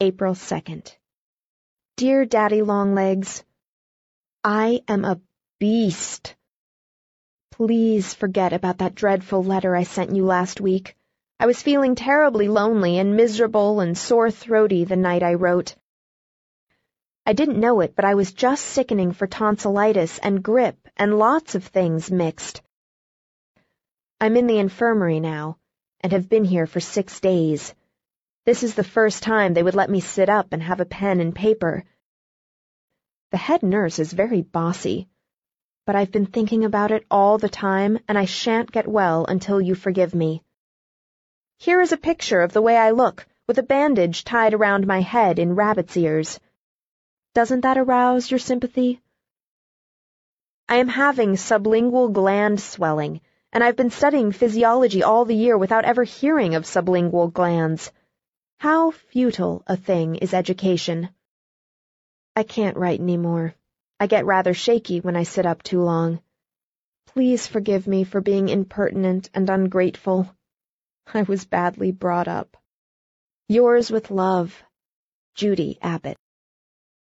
April 2nd. Dear Daddy Longlegs, I am a beast. Please forget about that dreadful letter I sent you last week. I was feeling terribly lonely and miserable and sore-throaty the night I wrote. I didn't know it, but I was just sickening for tonsillitis and grippe and lots of things mixed. I'm in the infirmary now, and have been here for six days. This is the first time they would let me sit up and have a pen and paper. The head nurse is very bossy, but I've been thinking about it all the time, and I shan't get well until you forgive me. Here is a picture of the way I look, with a bandage tied around my head in rabbit's ears. Doesn't that arouse your sympathy? I am having sublingual gland swelling, and I've been studying physiology all the year without ever hearing of sublingual glands. How futile a thing is education. I can't write any more. I get rather shaky when I sit up too long. Please forgive me for being impertinent and ungrateful. I was badly brought up. Yours with love, Judy Abbott.